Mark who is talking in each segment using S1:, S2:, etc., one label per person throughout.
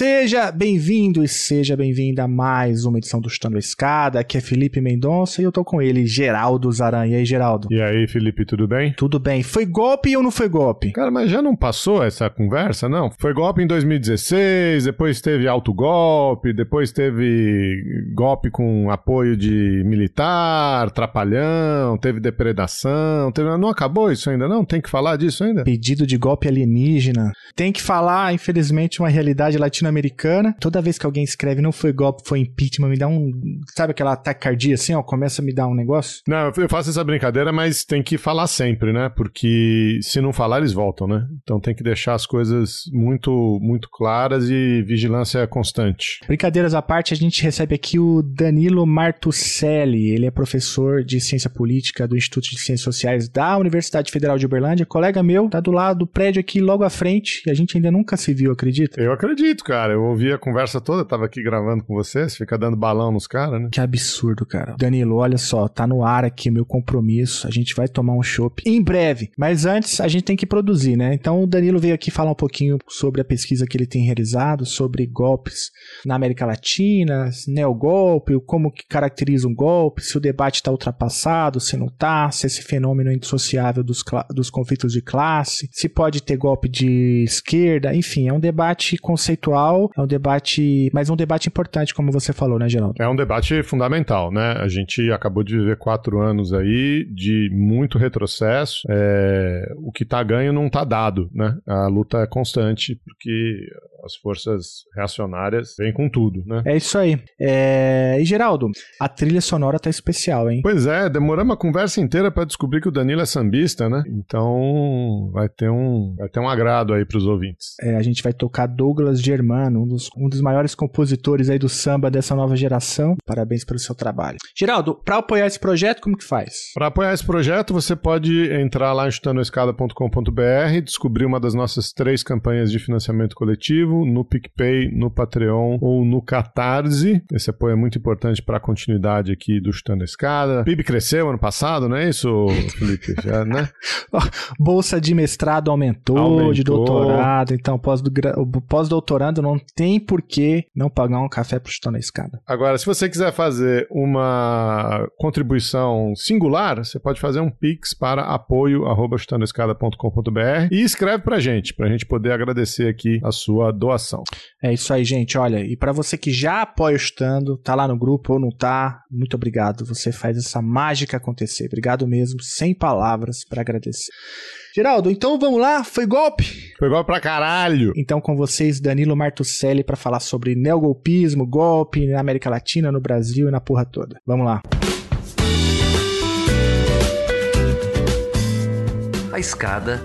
S1: Seja bem-vindo e seja bem-vinda a mais uma edição do Chutando a Escada. Aqui é Felipe Mendonça e eu tô com ele, Geraldo Zaran. E aí, Geraldo?
S2: E aí, Felipe, tudo bem?
S1: Tudo bem. Foi golpe ou não foi golpe?
S2: Cara, mas já não passou essa conversa, não? Foi golpe em 2016, depois teve autogolpe, depois teve golpe com apoio de militar, trapalhão, teve depredação, teve... não acabou isso ainda, não? Tem que falar disso ainda?
S1: Pedido de golpe alienígena. Tem que falar, infelizmente, uma realidade latino-americana. Toda vez que alguém escreve não foi golpe, foi impeachment, me dá um. Sabe aquela taquicardia assim, ó? Começa a me dar um negócio?
S2: Não, eu faço essa brincadeira, mas tem que falar sempre, né? Porque se não falar, eles voltam, né? Então tem que deixar as coisas muito, muito claras e vigilância constante.
S1: Brincadeiras à parte, a gente recebe aqui o Danilo Martucelli. Ele é professor de ciência política do Instituto de Ciências Sociais da Universidade Federal de Uberlândia. Colega meu, tá do lado do prédio aqui, logo à frente. E a gente ainda nunca se viu, acredita?
S2: Eu acredito, cara. Eu ouvi a conversa toda, tava aqui gravando com você, você fica dando balão nos caras, né?
S1: Que absurdo, cara. Danilo, olha só, tá no ar aqui meu compromisso. A gente vai tomar um chopp em breve. Mas antes, a gente tem que produzir, né? Então o Danilo veio aqui falar um pouquinho sobre a pesquisa que ele tem realizado, sobre golpes na América Latina, neogolpe, como que caracteriza um golpe, se o debate está ultrapassado, se não tá, se esse fenômeno é indissociável dos, dos conflitos de classe, se pode ter golpe de esquerda, enfim, é um debate conceitual, é um debate, mas um debate importante, como você falou, né, Geraldo?
S2: É um debate fundamental, né? A gente acabou de viver quatro anos aí de muito retrocesso. É... O que tá ganho não tá dado, né? A luta é constante, porque as forças reacionárias vêm com tudo, né?
S1: É isso aí. É... E Geraldo, a trilha sonora tá especial, hein?
S2: Pois é, demoramos uma conversa inteira para descobrir que o Danilo é sambista, né? Então vai ter um, vai ter um agrado aí pros ouvintes.
S1: É, a gente vai tocar Douglas Germano, um dos, um dos maiores compositores aí do samba dessa nova geração. Parabéns pelo seu trabalho. Geraldo, para apoiar esse projeto, como que faz?
S2: Para apoiar esse projeto, você pode entrar lá em chutanoescada.com.br, descobrir uma das nossas três campanhas de financiamento coletivo, no PicPay, no Patreon ou no Catarse. Esse apoio é muito importante para a continuidade aqui do Chutando a Escada. O PIB cresceu ano passado, não é isso, Felipe? Já, né?
S1: Bolsa de mestrado aumentou, aumentou. de doutorado, então pós-doutorando não tem por que não pagar um café para Chutando a Escada.
S2: Agora, se você quiser fazer uma contribuição singular, você pode fazer um Pix para apoio.chutandoescada.com.br e escreve para gente, para a gente poder agradecer aqui a sua doação.
S1: É isso aí, gente. Olha, e para você que já apoia o Chutando, tá lá no grupo ou não tá, muito obrigado. Você faz essa mágica acontecer. Obrigado mesmo, sem palavras para agradecer. Geraldo, então vamos lá? Foi golpe?
S2: Foi golpe pra caralho.
S1: Então com vocês, Danilo Martucelli, para falar sobre neogolpismo, golpe na América Latina, no Brasil e na porra toda. Vamos lá.
S3: A escada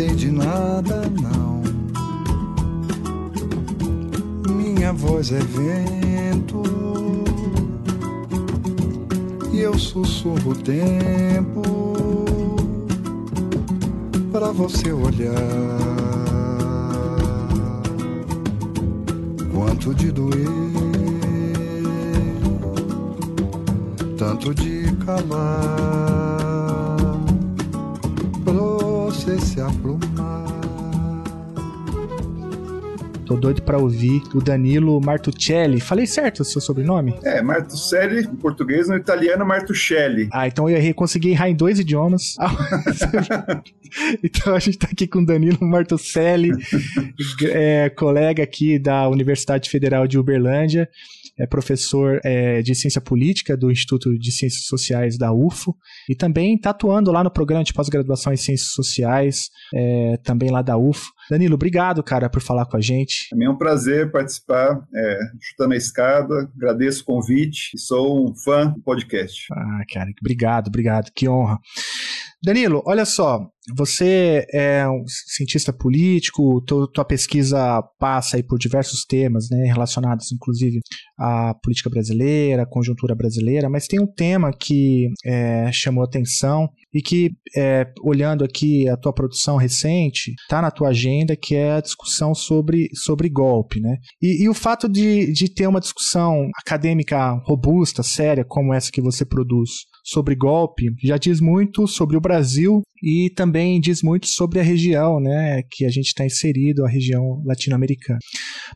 S4: Sei de nada, não. Minha voz é vento e eu sussurro o tempo para você olhar. Quanto de doer, tanto de calar você se aplumar.
S1: Tô doido pra ouvir o Danilo Martuccelli. Falei certo o seu sobrenome?
S5: É, Martuccelli em português, no italiano Martuccelli.
S1: Ah, então eu errei, consegui errar em dois idiomas. então a gente tá aqui com o Danilo Martuccelli, é, colega aqui da Universidade Federal de Uberlândia é professor é, de ciência política do Instituto de Ciências Sociais da UFO e também está atuando lá no programa de pós-graduação em Ciências Sociais, é, também lá da UFO. Danilo, obrigado, cara, por falar com a gente.
S5: É um prazer participar, é, chutando a escada, agradeço o convite e sou um fã do podcast.
S1: Ah, cara, obrigado, obrigado, que honra. Danilo, olha só, você é um cientista político, tua, pesquisa passa aí por diversos temas, né, relacionados inclusive à política brasileira, à conjuntura brasileira, mas tem um tema que é, chamou atenção e que, é, olhando aqui a tua produção recente, está na tua agenda, que é a discussão sobre, sobre golpe, né? E, e o fato de, de ter uma discussão acadêmica robusta, séria, como essa que você produz, sobre golpe já diz muito sobre o Brasil e também diz muito sobre a região, né, que a gente está inserido, a região latino-americana.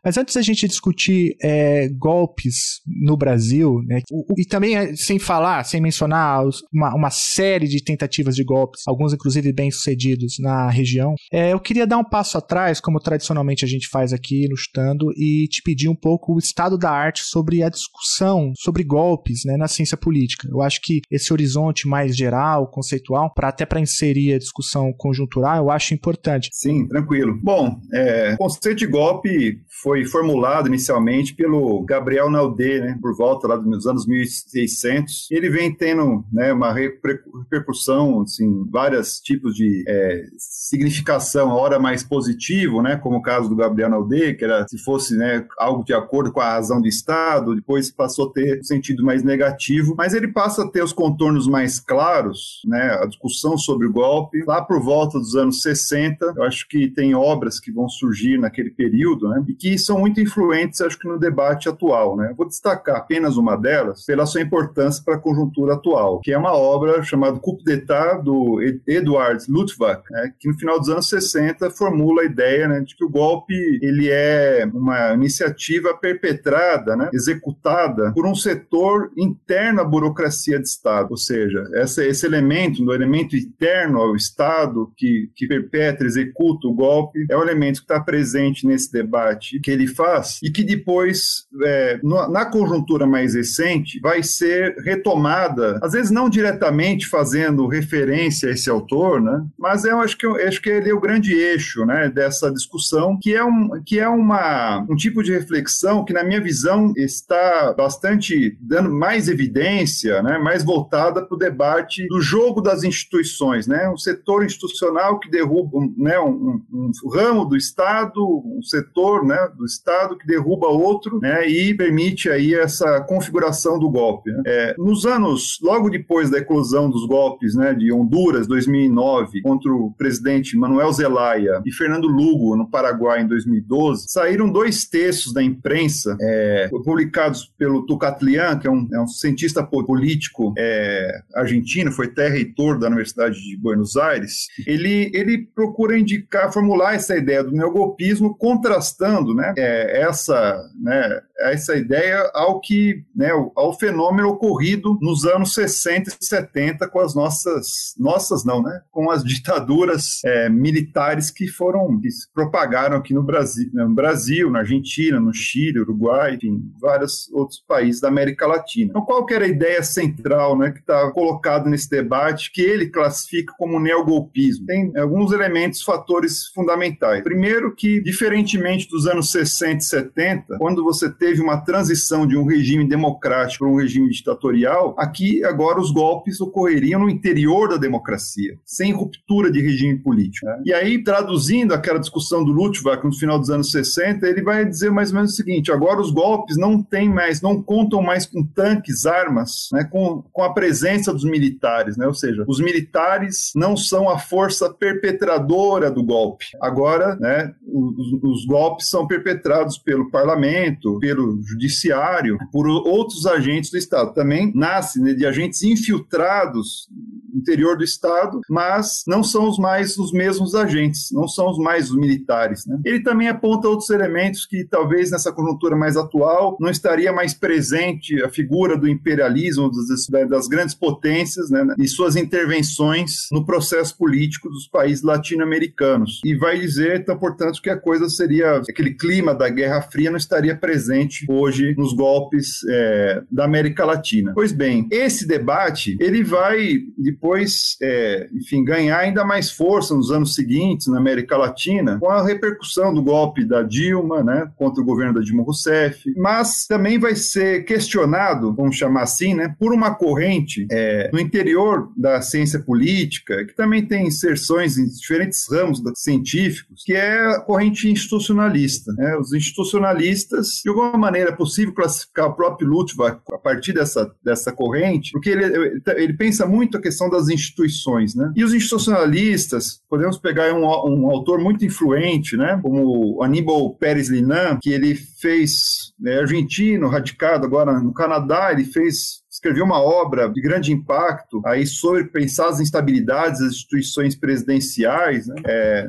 S1: Mas antes da gente discutir é, golpes no Brasil, né, e também é, sem falar, sem mencionar uma, uma, série de tentativas de golpes, alguns inclusive bem sucedidos na região, é, eu queria dar um passo atrás, como tradicionalmente a gente faz aqui no Estando, e te pedir um pouco o estado da arte sobre a discussão sobre golpes né, na ciência política. Eu acho que esse horizonte mais geral, conceitual, para até para inserir a discussão conjuntural, eu acho importante.
S5: Sim, tranquilo. Bom, é, o conceito de golpe foi formulado inicialmente pelo Gabriel Naudé, né, por volta lá dos anos 1600. Ele vem tendo né, uma repercussão, assim, vários tipos de é, significação, a hora mais positivo, né, como o caso do Gabriel Naudé, que era se fosse né, algo de acordo com a razão do Estado, depois passou a ter um sentido mais negativo, mas ele passa a ter os contornos mais claros, né, a discussão sobre o golpe, lá por volta dos anos 60, eu acho que tem obras que vão surgir naquele período, né, e que são muito influentes, acho que no debate atual, né. Vou destacar apenas uma delas pela sua importância para a conjuntura atual, que é uma obra chamada Coup d'État do Edward Luttwak, né, que no final dos anos 60 formula a ideia né, de que o golpe ele é uma iniciativa perpetrada, né, executada por um setor interno à burocracia de Estado, ou seja, essa, esse elemento, do elemento interno ao Estado que, que perpetra, executa o golpe, é o elemento que está presente nesse debate que ele faz e que depois, é, na conjuntura mais recente, vai ser retomada, às vezes não diretamente fazendo referência a esse autor, né? mas eu acho que, eu acho que ele é o grande eixo né, dessa discussão, que é, um, que é uma, um tipo de reflexão que, na minha visão, está bastante dando mais evidência, né, mais voltada para o debate do jogo das instituições, né? Um setor institucional que derruba, né, um, um, um ramo do Estado, um setor, né, do Estado que derruba outro, né, e permite aí essa configuração do golpe. Né? É, nos anos, logo depois da eclosão dos golpes, né, de Honduras, 2009, contra o presidente Manuel Zelaya e Fernando Lugo no Paraguai em 2012, saíram dois textos da imprensa é, publicados pelo Tucatlian, que é um, é um cientista político é, argentino, foi até reitor da Universidade de Buenos Aires, ele, ele procura indicar, formular essa ideia do neogolpismo, contrastando né, é, essa, né, essa ideia ao que né, ao fenômeno ocorrido nos anos 60 e 70 com as nossas, nossas não, né, com as ditaduras é, militares que foram, que se propagaram aqui no Brasil, no Brasil, na Argentina, no Chile, Uruguai, enfim, vários outros países da América Latina. Então, qual que era a ideia central, né, né, que está colocado nesse debate, que ele classifica como neogolpismo. Tem alguns elementos, fatores fundamentais. Primeiro que, diferentemente dos anos 60 e 70, quando você teve uma transição de um regime democrático para um regime ditatorial, aqui agora os golpes ocorreriam no interior da democracia, sem ruptura de regime político. Né? E aí, traduzindo aquela discussão do Luttwak no final dos anos 60, ele vai dizer mais ou menos o seguinte, agora os golpes não têm mais, não contam mais com tanques, armas, né, com, com a presença dos militares, né? Ou seja, os militares não são a força perpetradora do golpe. Agora, né, os, os golpes são perpetrados pelo parlamento, pelo judiciário, por outros agentes do Estado. Também nasce né, de agentes infiltrados no interior do Estado, mas não são os mais os mesmos agentes, não são os mais os militares. Né? Ele também aponta outros elementos que talvez nessa conjuntura mais atual não estaria mais presente a figura do imperialismo, das das grandes potências né, e suas intervenções no processo político dos países latino-americanos. E vai dizer, então, portanto, que a coisa seria aquele clima da Guerra Fria não estaria presente principalmente hoje nos golpes é, da América Latina. Pois bem, esse debate ele vai depois, é, enfim, ganhar ainda mais força nos anos seguintes na América Latina com a repercussão do golpe da Dilma, né, contra o governo da Dilma Rousseff, mas também vai ser questionado, vamos chamar assim, né, por uma corrente é, no interior da ciência política que também tem inserções em diferentes ramos científicos, que é a corrente institucionalista. Né? Os institucionalistas, de alguma maneira, possível classificar o próprio Luttwak a partir dessa, dessa corrente, porque ele, ele pensa muito a questão das instituições. Né? E os institucionalistas, podemos pegar um, um autor muito influente, né? como Aníbal Pérez Linan, que ele fez, é argentino, radicado agora no Canadá, ele fez escreveu uma obra de grande impacto aí sobre pensar as instabilidades das instituições presidenciais, né? é,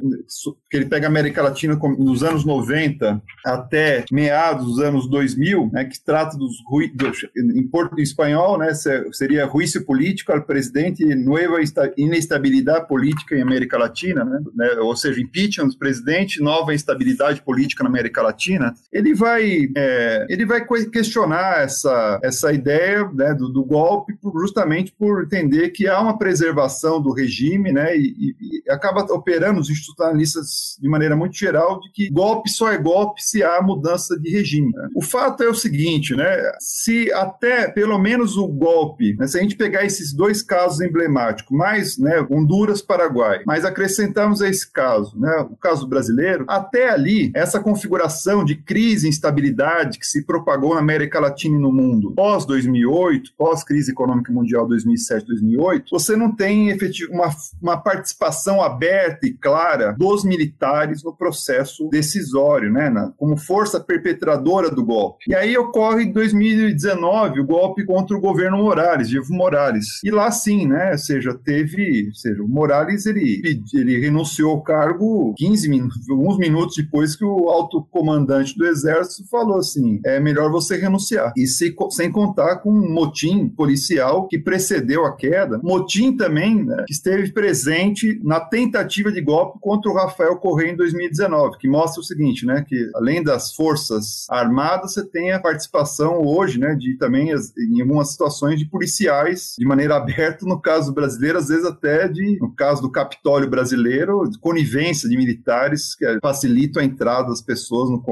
S5: que ele pega a América Latina nos anos 90 até meados dos anos 2000, né, que trata dos, dos em porto espanhol, né, seria juízo político ao presidente e nova inestabilidade política em América Latina, né, né, ou seja, impeachment do presidente, nova instabilidade política na América Latina. Ele vai, é, ele vai questionar essa, essa ideia né, do, do, golpe justamente por entender que há uma preservação do regime, né, e, e acaba operando os institucionalistas de maneira muito geral de que golpe só é golpe se há mudança de regime. Né? O fato é o seguinte, né, se até pelo menos o golpe, né, se a gente pegar esses dois casos emblemáticos, mais né, Honduras, Paraguai, mas acrescentarmos a esse caso, né, o caso brasileiro, até ali essa configuração de crise e instabilidade que se propagou na América Latina e no mundo pós 2008 2008, pós-crise econômica mundial 2007-2008, você não tem efetivo, uma, uma participação aberta e clara dos militares no processo decisório, né, na, como força perpetradora do golpe. E aí ocorre em 2019 o golpe contra o governo Morales, Evo Morales. E lá sim, né, ou seja, teve, ou seja, o Morales ele, ele renunciou ao cargo 15 minutos, alguns minutos depois que o alto comandante do exército falou assim, é melhor você renunciar. E se, sem contar com motivos motim policial que precedeu a queda, motim também né, que esteve presente na tentativa de golpe contra o Rafael Correia em 2019, que mostra o seguinte, né, que além das forças armadas, você tem a participação hoje, né, de também em algumas situações de policiais de maneira aberta, no caso brasileiro, às vezes até de, no caso do Capitólio brasileiro, de conivência de militares que facilitam a entrada das pessoas no,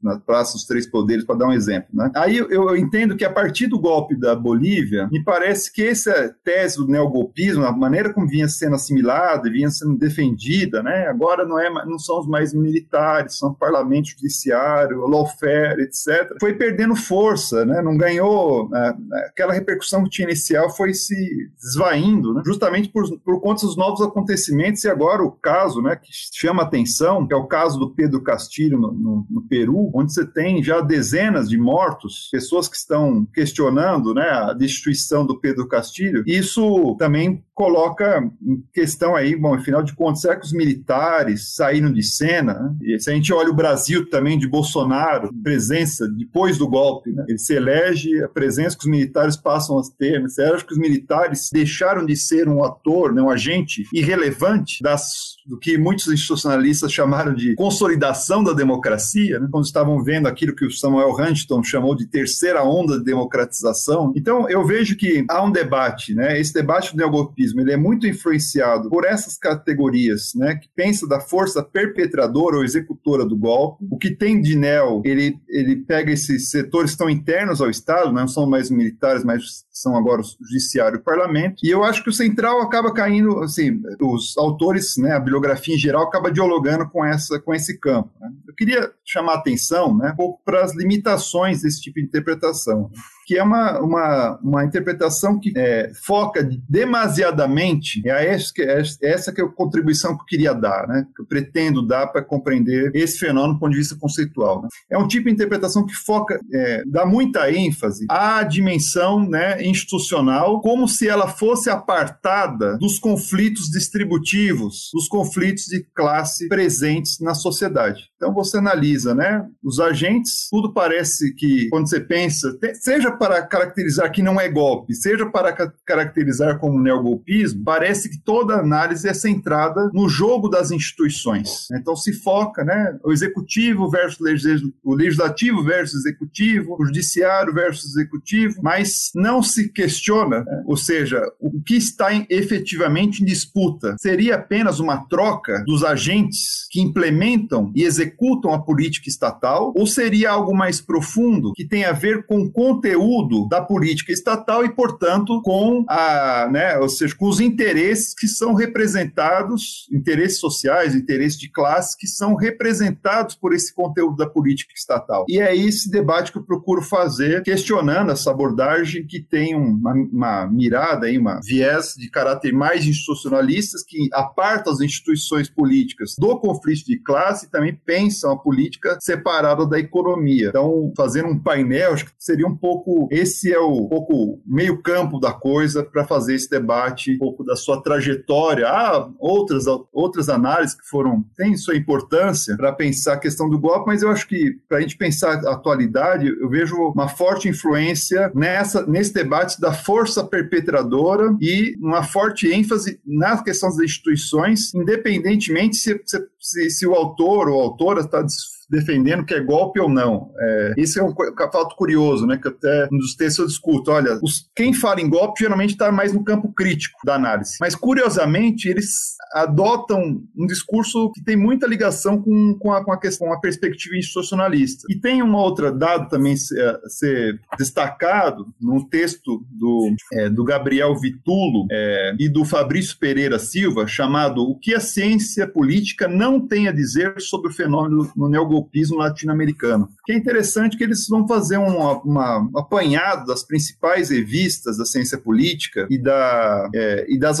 S5: na Praça dos Três Poderes, para dar um exemplo, né. Aí eu, eu entendo que a partir do golpe da Bolívia, me parece que essa tese do neogolpismo, a maneira como vinha sendo assimilada, vinha sendo defendida, né, agora não, é, não são os mais militares, são parlamento judiciário, lawfare, etc., foi perdendo força, né, não ganhou, né, aquela repercussão que tinha inicial foi se esvaindo, né, justamente por, por conta dos novos acontecimentos e agora o caso né, que chama atenção, que é o caso do Pedro Castilho no, no, no Peru, onde você tem já dezenas de mortos, pessoas que estão questionando né, a destruição do Pedro Castilho, isso também coloca em questão aí, bom, afinal de contas, será que os militares saíram de cena? E se a gente olha o Brasil também de Bolsonaro, presença depois do golpe, né? ele se elege, a presença que os militares passam a ter, né? acha que os militares deixaram de ser um ator, né, um agente irrelevante das, do que muitos institucionalistas chamaram de consolidação da democracia, né? quando estavam vendo aquilo que o Samuel Huntington chamou de terceira onda de democratização. Então, eu vejo que há um debate, né? esse debate do neogolpismo ele é muito influenciado por essas categorias, né, que pensa da força perpetradora ou executora do golpe. O que tem de neo, ele, ele pega esses setores que estão internos ao Estado, né, não são mais militares, mas são agora o judiciário e o parlamento. E eu acho que o central acaba caindo, assim, os autores, né, a bibliografia em geral acaba dialogando com essa com esse campo. Né. Eu queria chamar a atenção, né, um pouco para as limitações desse tipo de interpretação que é uma, uma, uma interpretação que é, foca demasiadamente, é essa, é essa que é a contribuição que eu queria dar, né? que eu pretendo dar para compreender esse fenômeno do ponto de vista conceitual. Né? É um tipo de interpretação que foca, é, dá muita ênfase à dimensão né, institucional, como se ela fosse apartada dos conflitos distributivos, dos conflitos de classe presentes na sociedade. Então você analisa, né? Os agentes, tudo parece que quando você pensa, seja para caracterizar que não é golpe, seja para caracterizar como neogolpismo, parece que toda análise é centrada no jogo das instituições. Então se foca, né? O executivo versus o legislativo versus executivo, o judiciário versus executivo, mas não se questiona, né? ou seja, o que está em, efetivamente em disputa seria apenas uma troca dos agentes que implementam e executam a política estatal, ou seria algo mais profundo que tem a ver com o conteúdo da política estatal e, portanto, com a, né, ou seja, com os interesses que são representados, interesses sociais, interesses de classe que são representados por esse conteúdo da política estatal. E é esse debate que eu procuro fazer, questionando essa abordagem que tem uma, uma mirada aí, uma viés de caráter mais institucionalistas que aparta as instituições políticas do conflito de classe e também pensam a política separada da economia. Então, fazendo um painel, acho que seria um pouco esse é o um pouco meio campo da coisa para fazer esse debate, um pouco da sua trajetória. Há outras outras análises que foram têm sua importância para pensar a questão do golpe, mas eu acho que para a gente pensar a atualidade, eu vejo uma forte influência nessa nesse debate da força perpetradora e uma forte ênfase na questão das instituições, independentemente se, se, se o autor ou autora está defendendo que é golpe ou não. É, esse é um fato curioso, né? Que até nos textos eu discuto. Olha, os, quem fala em golpe geralmente está mais no campo crítico da análise. Mas, curiosamente, eles adotam um discurso que tem muita ligação com, com, a, com a questão, a perspectiva institucionalista. E tem uma outra dado também ser, ser destacado no texto do, é, do Gabriel Vitulo é, e do Fabrício Pereira Silva, chamado O que a ciência política não tem a dizer sobre o fenômeno no neogolpismo latino-americano. Que é interessante que eles vão fazer um, apanhado das principais revistas da ciência política e, da, é, e das,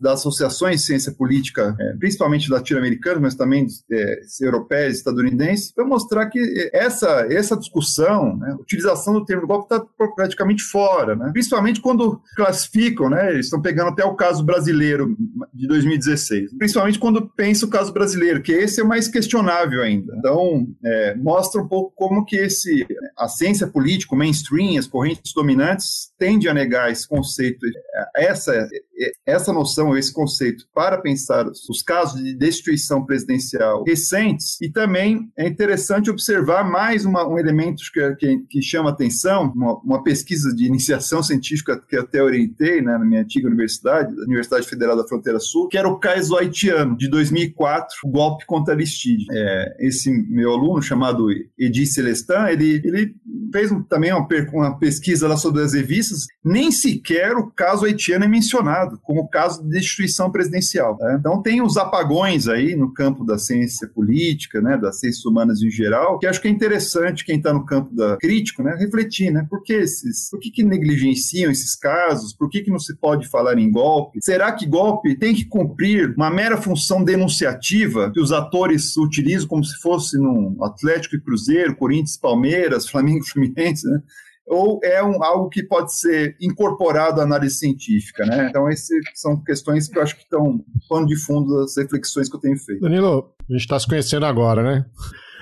S5: das associações de ciência política é, principalmente latino-americana, mas também é, europeia e estadunidense, para mostrar que essa, essa discussão, né, utilização do termo golpe está praticamente fora, né? principalmente quando classificam, né, eles estão pegando até o caso brasileiro de 2016, principalmente quando pensa o caso brasileiro, que esse é mais questionável ainda. Então, é, mostra um pouco como que esse, a ciência política, o mainstream, as correntes dominantes, tende a negar esse conceito, essa, essa noção, esse conceito, para pensar os casos de destituição presidencial recentes. E também é interessante observar mais uma, um elemento que, que, que chama atenção, uma, uma, pesquisa de iniciação científica que até orientei né, na minha antiga universidade, a Universidade Federal da Fronteira Sul, que era o caso haitiano, de 2004, o golpe contra Aristide. É, esse meu aluno, chamado Edi Celestin, ele, ele sleep fez também uma, uma pesquisa lá sobre as revistas, nem sequer o caso haitiano é mencionado como caso de destituição presidencial. Né? Então tem os apagões aí no campo da ciência política, né, das ciências humanas em geral, que acho que é interessante quem está no campo da crítico, né, refletir, né, por que esses, por que, que negligenciam esses casos, por que, que não se pode falar em golpe? Será que golpe tem que cumprir uma mera função denunciativa que os atores utilizam como se fosse num Atlético e Cruzeiro, Corinthians, Palmeiras, Flamengo, Fluminense, né? ou é um, algo que pode ser incorporado à análise científica, né? Então, essas são questões que eu acho que estão pano de fundo das reflexões que eu tenho feito.
S2: Danilo, a gente está se conhecendo agora, né?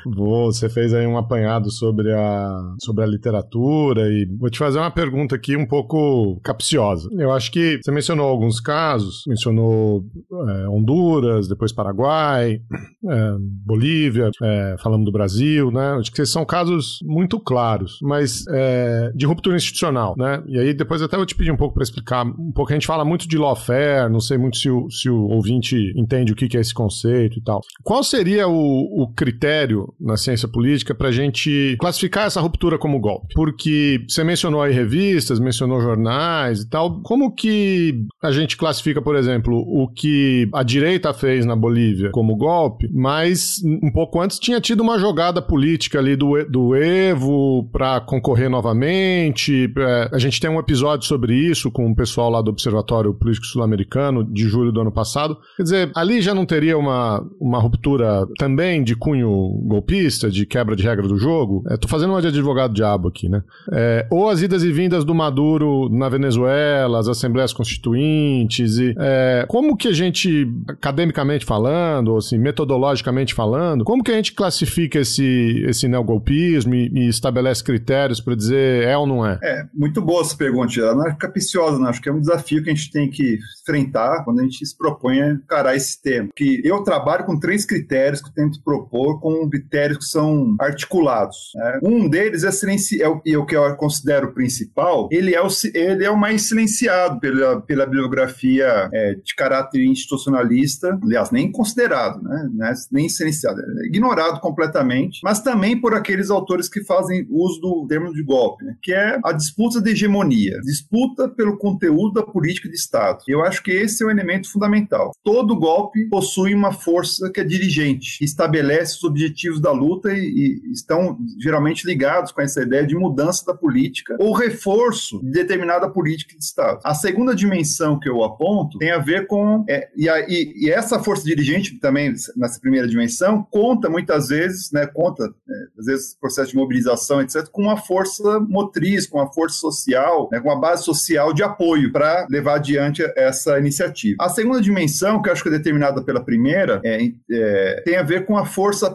S2: Você fez aí um apanhado sobre a, sobre a literatura e vou te fazer uma pergunta aqui um pouco capciosa. Eu acho que você mencionou alguns casos, mencionou é, Honduras, depois Paraguai, é, Bolívia, é, falamos do Brasil, né? Acho que são casos muito claros, mas é, de ruptura institucional, né? E aí depois até vou te pedir um pouco para explicar um pouco. A gente fala muito de lawfare, não sei muito se o, se o ouvinte entende o que é esse conceito e tal. Qual seria o, o critério na ciência política para a gente classificar essa ruptura como golpe. Porque você mencionou aí revistas, mencionou jornais e tal. Como que a gente classifica, por exemplo, o que a direita fez na Bolívia como golpe, mas um pouco antes tinha tido uma jogada política ali do, do Evo para concorrer novamente. É, a gente tem um episódio sobre isso com o pessoal lá do Observatório Político Sul-Americano de julho do ano passado. Quer dizer, ali já não teria uma, uma ruptura também de cunho golpista golpista, de quebra de regra do jogo, estou fazendo uma de advogado diabo aqui, né? É, ou as idas e vindas do Maduro na Venezuela, as assembleias constituintes, e é, como que a gente, academicamente falando, ou assim, metodologicamente falando, como que a gente classifica esse, esse neogolpismo e, e estabelece critérios para dizer é ou não é?
S5: É, muito boa essa pergunta, ela não é capiciosa, não. Acho que é um desafio que a gente tem que enfrentar quando a gente se propõe a encarar esse tema. Que eu trabalho com três critérios que eu tento propor, com critérios que são articulados. Né? Um deles é, silenci... é o, é o que eu considero principal, ele é o, ele é o mais silenciado pela, pela bibliografia é, de caráter institucionalista, aliás, nem considerado, né? É nem silenciado, é ignorado completamente, mas também por aqueles autores que fazem uso do termo de golpe, né? que é a disputa de hegemonia, disputa pelo conteúdo da política de Estado. Eu acho que esse é o elemento fundamental. Todo golpe possui uma força que é dirigente, estabelece os objetivos da luta e, e estão geralmente ligados com essa ideia de mudança da política ou reforço de determinada política de Estado. A segunda dimensão que eu aponto tem a ver com. É, e, a, e, e, essa força dirigente também, nessa primeira dimensão, conta muitas vezes, né, conta, é, às vezes, processo de mobilização, etc., com uma força motriz, com uma força social, né, com uma base social de apoio para levar adiante essa iniciativa. A segunda dimensão, que eu acho que é determinada pela primeira, é, é, tem a ver com a força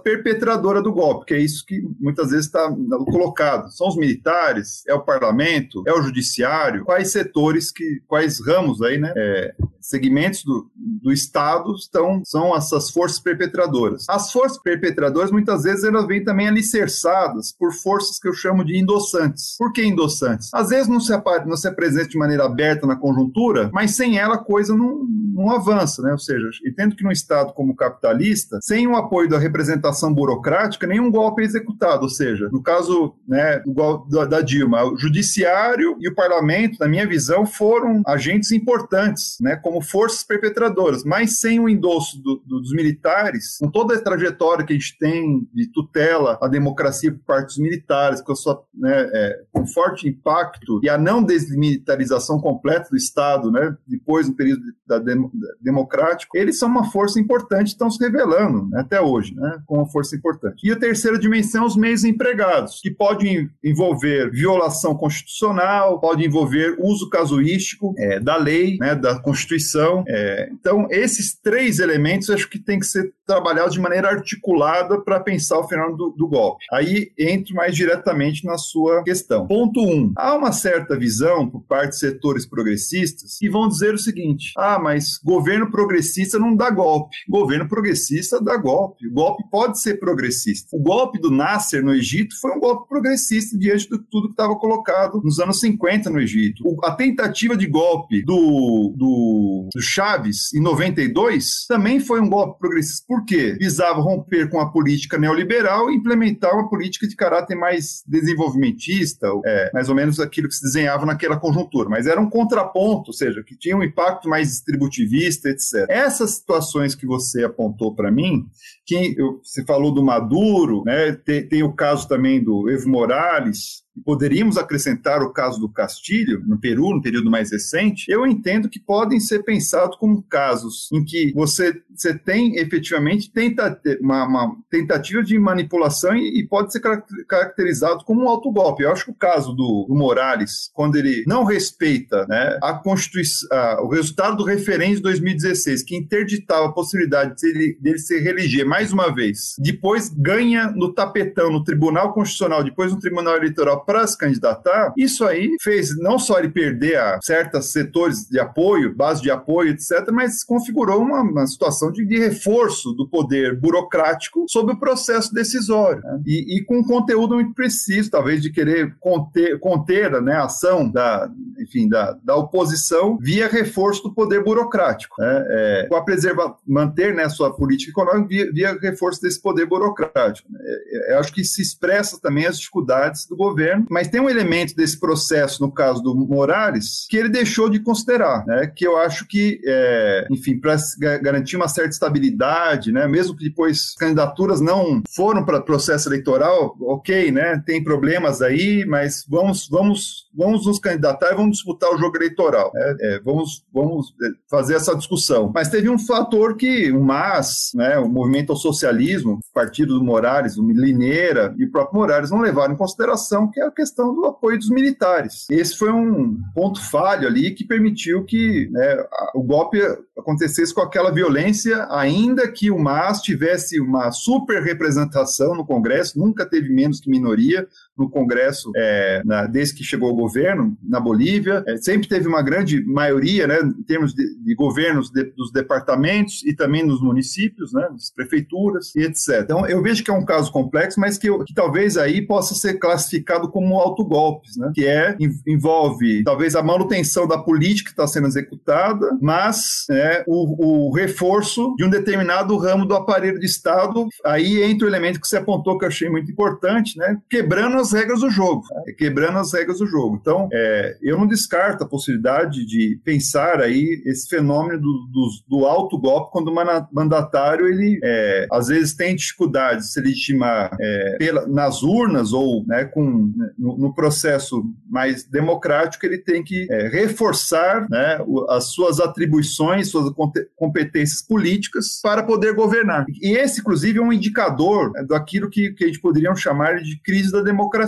S5: perpetradora do golpe, que é isso que muitas vezes está colocado. São os militares, é o parlamento, é o judiciário, quais setores, que, quais ramos aí, né, é, segmentos do, do Estado estão, são essas forças perpetradoras. As forças perpetradoras, muitas vezes, elas vêm também alicerçadas por forças que eu chamo de endossantes. Por que endossantes? Às vezes não se, não se apresenta de maneira aberta na conjuntura, mas sem ela a coisa não, não avança, né? Ou seja, entendo que num Estado como capitalista, sem o apoio da representação burocrática, nenhum golpe é executado. Ou seja, no caso né, da, da Dilma, o judiciário e o parlamento, na minha visão, foram agentes importantes, né? Como forças perpetradoras, mas sem o endosso do, do, dos militares, com toda a trajetória que a gente tem de tutela à democracia por parte dos militares, com, a sua, né, é, com forte impacto e a não desmilitarização completa do Estado, né? Depois, no período da, democrático, eles são uma força importante, estão se revelando né, até hoje, né, com uma força importante. E a terceira dimensão, os meios empregados, que podem envolver violação constitucional, pode envolver uso casuístico é, da lei, né, da Constituição. É, então, esses três elementos acho que tem que ser trabalhados de maneira articulada para pensar o fenômeno do, do, golpe. Aí entro mais diretamente na sua questão. Ponto um: há uma certa visão por parte de setores progressistas que vão dizer o seguinte: ah, mas governo progressista não dá golpe. Governo progressista dá golpe. O golpe pode ser progressista. O golpe do Nasser no Egito foi um golpe progressista diante de tudo que estava colocado nos anos 50 no Egito. O, a tentativa de golpe do, do, do Chaves em 92 também foi um golpe progressista. Por quê? Visava romper com a política neoliberal e implementar uma política de caráter mais desenvolvimentista, é, mais ou menos aquilo que se desenhava naquela conjuntura. Mas era um contraponto, ou seja, que tinha um impacto mais distributivista, etc. Essas situações que você apontou para mim, que eu, você falou do Maduro, né, tem, tem o caso também do Evo Morales, poderíamos acrescentar o caso do Castilho, no Peru, no período mais recente, eu entendo que podem ser pensados como casos em que você, você tem efetivamente tenta, uma, uma tentativa de manipulação e, e, pode ser caracterizado como um autogolpe. Eu acho que o caso do, do Morales, quando ele não respeita né, a Constituição, o resultado do referendo de 2016, que interditava a possibilidade de dele se reeleger mais uma vez, depois ganha no tapetão no Tribunal Constitucional, depois no Tribunal Eleitoral para se candidatar, isso aí fez não só ele perder a certos setores de apoio, base de apoio, etc., mas configurou uma, uma situação de, de, reforço do poder burocrático sobre o processo decisório. Né? E, e, com um conteúdo muito preciso, talvez de querer conter, conter né, a ação da, enfim, da, da oposição via reforço do poder burocrático. Né? É, com a preserva, manter né, sua política econômica via, via reforço desse poder burocrático. Né? É, é, eu acho que se expressa também as dificuldades do governo mas tem um elemento desse processo, no caso do Morales, que ele deixou de considerar, né? Que eu acho que, é, enfim, para garantir uma certa estabilidade possibilidade, né? Mesmo que depois candidaturas não foram para processo eleitoral, ok, né? Tem problemas aí, mas vamos, vamos, vamos nos candidatar e vamos disputar o jogo eleitoral. Né? É, vamos, vamos é, fazer essa discussão. Mas teve um fator que o MAS, né? O movimento ao socialismo, o partido do Morales, o Lineira e o próprio Morales não levaram em consideração que é a questão do apoio dos militares. Esse foi um ponto falho ali que permitiu que né, o golpe acontecesse com aquela violência, ainda que o MAS tivesse uma super representação no Congresso, nunca teve menos que minoria no Congresso é, na, desde que chegou ao governo na Bolívia, é, sempre teve uma grande maioria, né, em termos de, de governos de, dos departamentos e também nos municípios, né, nas prefeituras e etc. Então eu vejo que é um caso complexo, mas que, que talvez aí possa ser classificado como autogolpes, né, que é envolve talvez a manutenção da política que está sendo executada, mas é, o, o reforço de um determinado ramo do aparelho de Estado. Aí entra o elemento que você apontou que eu achei muito importante, né, quebrando as regras do jogo, né, quebrando as regras do jogo. Então, é, eu não descarto a possibilidade de pensar aí esse fenômeno do, do, do alto golpe quando o mandatário ele é, às vezes tem dificuldade de se legitimar é, pela, nas urnas ou né, com, no, no, processo mais democrático ele tem que é, reforçar né, as suas atribuições, suas competências políticas para poder governar. E esse, inclusive, é um indicador né, daquilo que, que a gente poderia chamar de crise da democracia.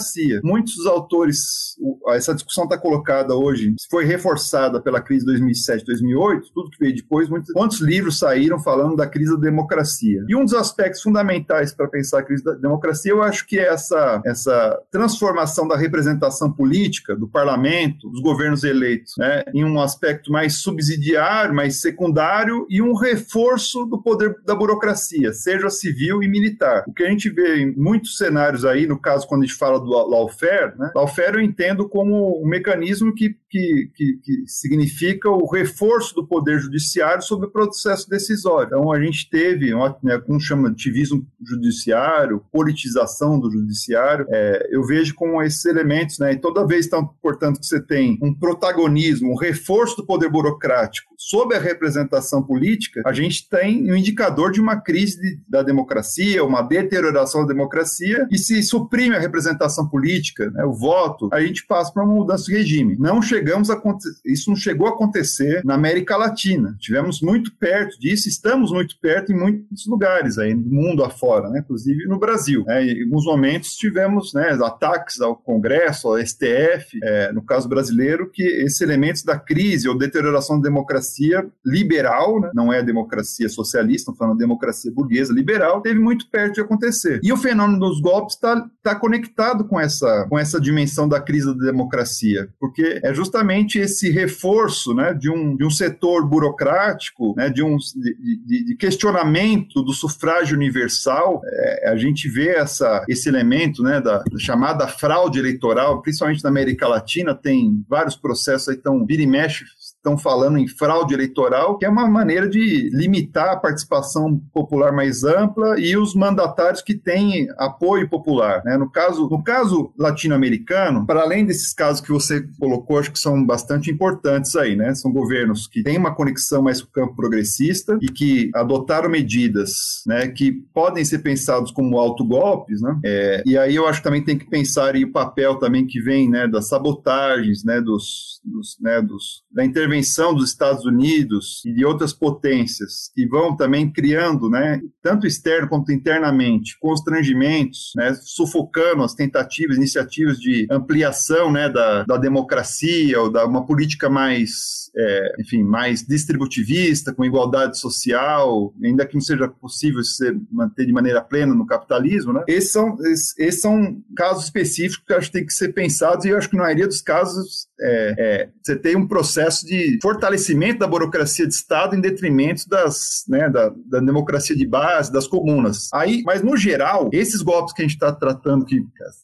S5: Muitos autores, essa discussão está colocada hoje, foi reforçada pela crise de 2007, 2008, tudo que veio depois, muitos, quantos livros saíram falando da crise da democracia. E um dos aspectos fundamentais para pensar a crise da democracia, eu acho que é essa, essa transformação da representação política, do parlamento, dos governos eleitos, né, em um aspecto mais subsidiário, mais secundário e um reforço do poder da burocracia, seja civil e militar. O que a gente vê em muitos cenários aí, no caso quando a gente fala do lawfare, né, lawfare eu entendo como um mecanismo que, que, que, que significa o reforço do poder judiciário sobre o processo decisório. Então a gente teve, né, como chama ativismo judiciário, politização do judiciário, é, eu vejo como esses elementos, né, e toda vez, então, portanto, que você tem um protagonismo, um reforço do poder burocrático sob a representação política, a gente tem um indicador de uma crise de, da democracia, uma deterioração da democracia, e se suprime a representação política, né, o voto, a gente passa para uma mudança de regime. Não chegamos a isso não chegou a acontecer na América Latina. Tivemos muito perto disso, estamos muito perto em muitos lugares aí no mundo afora, né, inclusive no Brasil. Né, em alguns momentos tivemos né, ataques ao Congresso, ao STF, é, no caso brasileiro, que esses elementos da crise ou deterioração da democracia liberal, né, não é a democracia socialista, estamos falando de democracia burguesa liberal, teve muito perto de acontecer. E o fenômeno dos golpes está tá conectado com essa, com essa dimensão da crise da democracia, porque é justamente esse reforço né, de, um, de um setor burocrático, né, de um de, de questionamento do sufrágio universal. É, a gente vê essa, esse elemento né, da, da chamada fraude eleitoral, principalmente na América Latina, tem vários processos aí, então, vira e mexe, estão falando em fraude eleitoral, que é uma maneira de limitar a participação popular mais ampla e os mandatários que têm apoio popular. Né? No caso, no caso latino-americano, para além desses casos que você colocou, acho que são bastante importantes aí, né? São governos que têm uma conexão mais com o campo progressista e que adotaram medidas, né, que podem ser pensados como autogolpes, né? É, e aí eu acho que também tem que pensar em o papel também que vem, né, das sabotagens, né, dos, dos, né, dos da intervenção intervenção dos Estados Unidos e de outras potências que vão também criando, né, tanto externo quanto internamente, constrangimentos, né, sufocando as tentativas, iniciativas de ampliação, né, da, da democracia ou da uma política mais é, enfim, mais distributivista, com igualdade social, ainda que não seja possível se manter de maneira plena no capitalismo, né? Esses são, esses, esses são casos específicos que acho que tem que ser pensados e eu acho que na maioria dos casos é, é, você tem um processo de fortalecimento da burocracia de Estado em detrimento das, né, da, da democracia de base, das comunas. Aí, mas no geral, esses golpes que a gente está tratando, que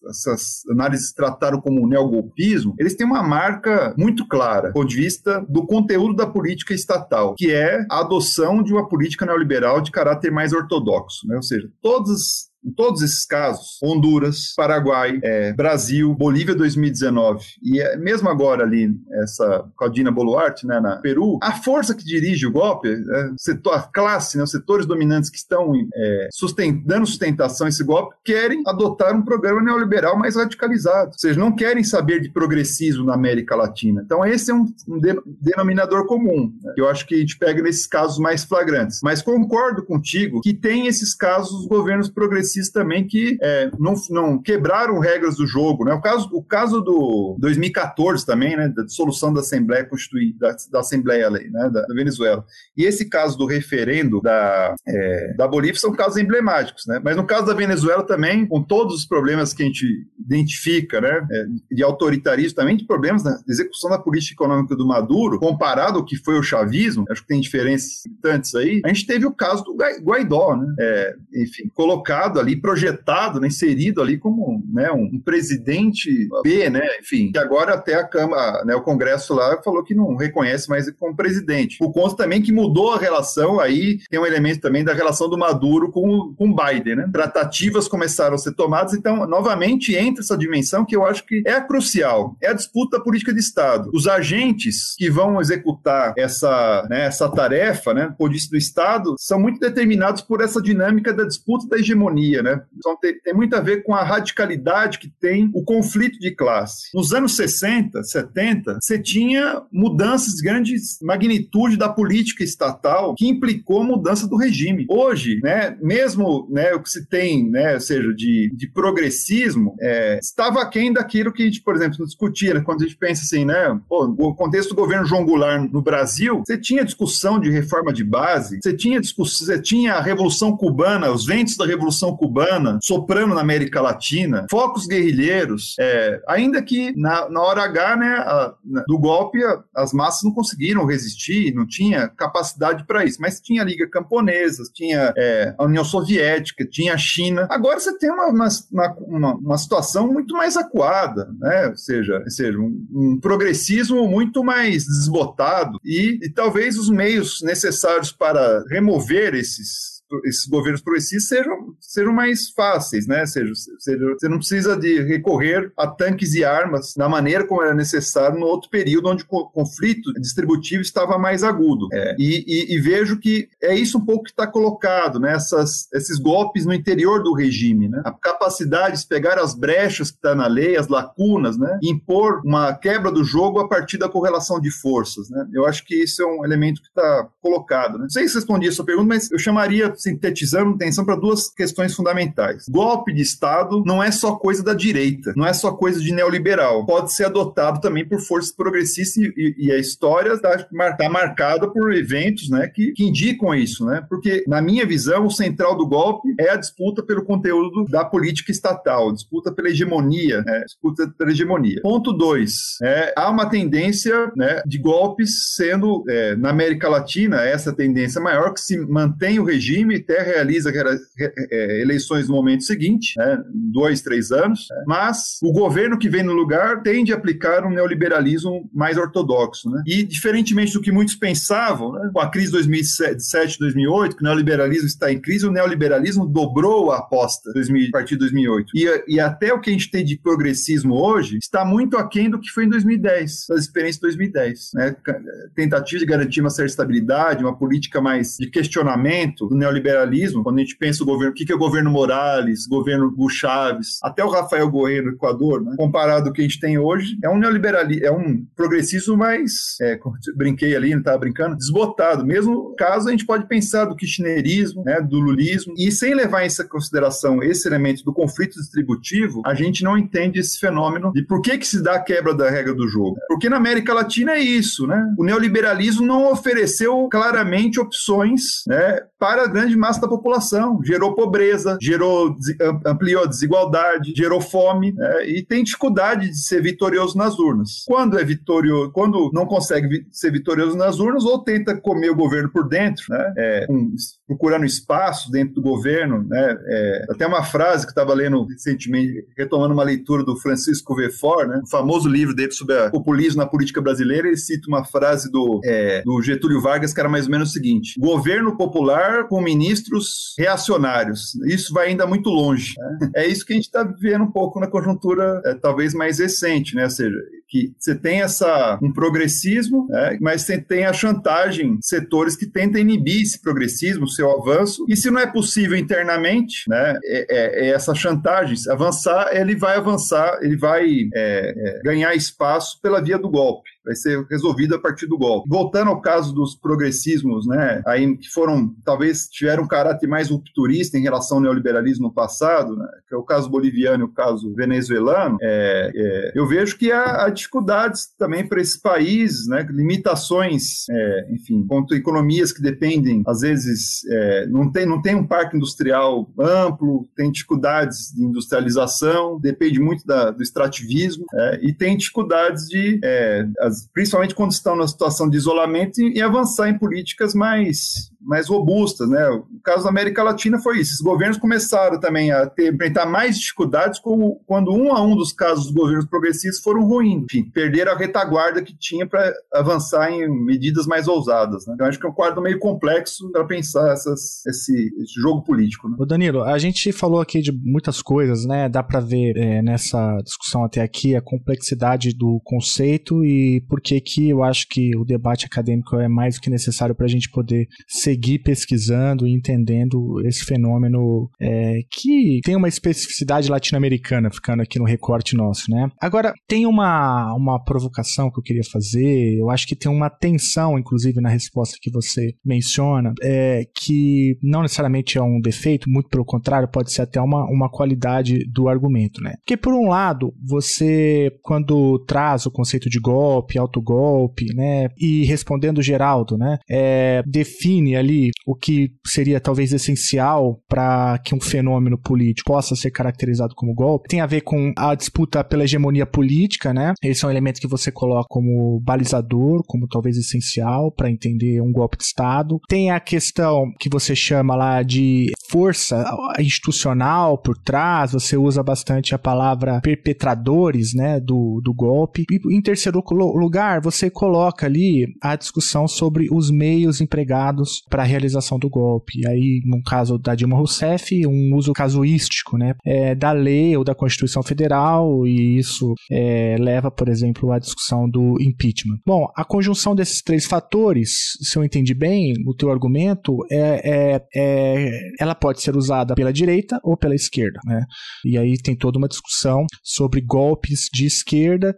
S5: essas análises trataram como neogolpismo, eles têm uma marca muito clara, do ponto de vista do conteúdo da política estatal, que é a adoção de uma política neoliberal de caráter mais ortodoxo, né? ou seja, todas em todos esses casos, Honduras, Paraguai, é, Brasil, Bolívia 2019 e é, mesmo agora ali essa Claudina Boluarte, né, na Peru, a força que dirige o golpe, é, setor, a classe, né, os setores dominantes que estão é, sustent, dando sustentação a esse golpe, querem adotar um programa neoliberal mais radicalizado, ou seja, não querem saber de progressismo na América Latina. Então esse é um, um de, denominador comum, né, que eu acho que a gente pega nesses casos mais flagrantes. Mas concordo contigo que tem esses casos dos governos progressistas também que é, não, não quebraram regras do jogo, né? O caso, o caso do 2014 também, né, da dissolução da Assembleia Constituinte, da, Assembleia Lei, né, da, da, Venezuela. E esse caso do referendo da, é, da Bolívia são casos emblemáticos, né? Mas no caso da Venezuela também, com todos os problemas que a gente identifica, né, é, de autoritarismo, também de problemas na execução da política econômica do Maduro, comparado ao que foi o chavismo, acho que tem diferenças importantes aí. A gente teve o caso do Guaidó, né? É, enfim, colocado ali, projetado, né, inserido ali como né, um, presidente B, né? Enfim, que agora até a Câmara, né, o Congresso lá falou que não reconhece mais como presidente. Por conta também que mudou a relação, aí tem um elemento também da relação do Maduro com, com Biden, né? Tratativas começaram a ser tomadas, então, novamente, entra essa dimensão que eu acho que é crucial, é a disputa política de Estado. Os agentes que vão executar essa, né, essa tarefa, né, polícia do Estado, são muito determinados por essa dinâmica da disputa da hegemonia, né? Então, tem, tem muito a ver com a radicalidade que tem o conflito de classe. Nos anos 60, 70, você tinha mudanças de grande magnitude da política estatal que implicou mudança do regime. Hoje, né, mesmo né, o que se tem, né, ou seja, de, de progressismo, é, estava aquém daquilo que a gente, por exemplo, discutia, né, quando a gente pensa assim, né, pô, o contexto do governo João Goulart no Brasil, você tinha discussão de reforma de base, você tinha discussão, você tinha a Revolução Cubana, os ventos da Revolução Cubana soprando na América Latina, focos guerrilheiros, é, ainda que na, na hora H, né, a, do golpe, a, as massas não conseguiram resistir, não tinha capacidade para isso, mas tinha a Liga Camponesa, tinha é, a União Soviética, tinha a China. Agora você tem uma, uma, uma, uma situação muito mais acuada, né? ou seja, ou seja um, um progressismo muito mais desbotado e, e talvez os meios necessários para remover esses esses governos progressistas sejam, sejam mais fáceis, né? Seja, seja, você não precisa de recorrer a tanques e armas da maneira como era necessário no outro período onde o conflito distributivo estava mais agudo. É. E, e, e, vejo que é isso um pouco que está colocado, né? Essas, esses golpes no interior do regime, né? A capacidade de pegar as brechas que está na lei, as lacunas, né? E impor uma quebra do jogo a partir da correlação de forças, né? Eu acho que isso é um elemento que está colocado. Né? Não sei se respondi a sua pergunta, mas eu chamaria sintetizando atenção para duas questões fundamentais. Golpe de Estado não é só coisa da direita, não é só coisa de neoliberal. Pode ser adotado também por forças progressistas e, e a história está tá marcada por eventos né, que, que, indicam isso, né? Porque, na minha visão, o central do golpe é a disputa pelo conteúdo da política estatal, disputa pela hegemonia, né? disputa pela hegemonia. Ponto dois, é, há uma tendência né, de golpes sendo, é, na América Latina, essa tendência maior, que se mantém o regime até realiza é, eleições no momento seguinte, né, dois, três anos, né, mas o governo que vem no lugar tende a aplicar um neoliberalismo mais ortodoxo. Né? E, diferentemente do que muitos pensavam, né, com a crise de 2007, 2008, que o neoliberalismo está em crise, o neoliberalismo dobrou a aposta a partir de 2008. E, e até o que a gente tem de progressismo hoje está muito aquém do que foi em 2010, das experiências de 2010. Né? Tentativa de garantir uma certa estabilidade, uma política mais de questionamento do neoliberalismo neoliberalismo, quando a gente pensa o governo, o que é o governo Morales, governo Hugo Chaves, até o Rafael Correia no Equador, né? comparado ao que a gente tem hoje, é um neoliberalismo, é um progressismo mais, é, brinquei ali, não estava brincando, desbotado. Mesmo caso, a gente pode pensar do kirchnerismo, né, do lulismo, e sem levar em consideração esse elemento do conflito distributivo, a gente não entende esse fenômeno de por que, que se dá a quebra da regra do jogo. Porque na América Latina é isso, né? O neoliberalismo não ofereceu claramente opções né, para a grande massa da população. Gerou pobreza, gerou ampliou a desigualdade, gerou fome né, e tem dificuldade de ser vitorioso nas urnas. Quando é vitorioso, quando não consegue ser vitorioso nas urnas, ou tenta comer o governo por dentro, né, é, com procurando espaço dentro do governo, né? É, até uma frase que estava lendo recentemente, retomando uma leitura do Francisco Vefort, né? O famoso livro dele sobre o populismo na política brasileira, ele cita uma frase do, é, do Getúlio Vargas que era mais ou menos o seguinte: governo popular com ministros reacionários. Isso vai ainda muito longe. Né? É isso que a gente está vendo um pouco na conjuntura, é, talvez mais recente, né? Ou seja, que você tem essa um progressismo, né, mas você tem a chantagem, setores que tentam inibir esse progressismo, seu avanço, e se não é possível internamente, né, é, é, é essa chantagem, avançar, ele vai avançar, ele vai é, é ganhar espaço pela via do golpe vai ser resolvido a partir do golpe. Voltando ao caso dos progressismos, né, aí que foram, talvez tiveram um caráter mais rupturista em relação ao neoliberalismo no passado, né, que é o caso boliviano e o caso venezuelano, é, é, eu vejo que há, há dificuldades também para esses países, né, limitações, é, enfim, quanto economias que dependem, às vezes, é, não, tem, não tem um parque industrial amplo, tem dificuldades de industrialização, depende muito da, do extrativismo, é, e tem dificuldades de, é, as principalmente quando estão na situação de isolamento, e, avançar em políticas mais, mais robustas, né? O caso da América Latina foi isso. Os governos começaram também a ter, enfrentar mais dificuldades com, quando um a um dos casos dos governos progressistas foram ruindo. Enfim, perderam a retaguarda que tinha para avançar em medidas mais ousadas. Né? Então, acho que é um quadro meio complexo para pensar essas, esse, esse, jogo político. Né?
S1: Ô Danilo, a gente falou aqui de muitas coisas, né? Dá para ver é, nessa discussão até aqui a complexidade do conceito e por que que eu acho que o debate acadêmico é mais do que necessário para a gente poder seguir seguir pesquisando e entendendo esse fenômeno é, que tem uma especificidade latino-americana, ficando aqui no recorte nosso, né? Agora, tem uma, uma provocação que eu queria fazer, eu acho que tem uma tensão, inclusive, na resposta que você menciona, é, que não necessariamente é um defeito, muito pelo contrário, pode ser até uma, uma qualidade do argumento, né? Porque, por um lado, você, quando traz o conceito de golpe, autogolpe, né, e respondendo Geraldo, né, é, define ali ali o que seria talvez essencial para que um fenômeno político possa ser caracterizado como golpe, tem a ver com a disputa pela hegemonia política, né? Esse é um elemento que você coloca como balizador, como talvez essencial para entender um golpe de Estado. Tem a questão que você chama lá de força institucional por trás, você usa bastante a palavra perpetradores, né, do, do golpe. E em terceiro lugar, você coloca ali a discussão sobre os meios empregados para a realização do golpe. Aí, no caso da Dilma Rousseff, um uso casuístico né, é, da lei ou da Constituição Federal, e isso é, leva, por exemplo, à discussão do impeachment. Bom, a conjunção desses três fatores, se eu entendi bem o teu argumento, é, é, é ela pode ser usada pela direita ou pela esquerda. Né? E aí tem toda uma discussão sobre golpes de esquerda.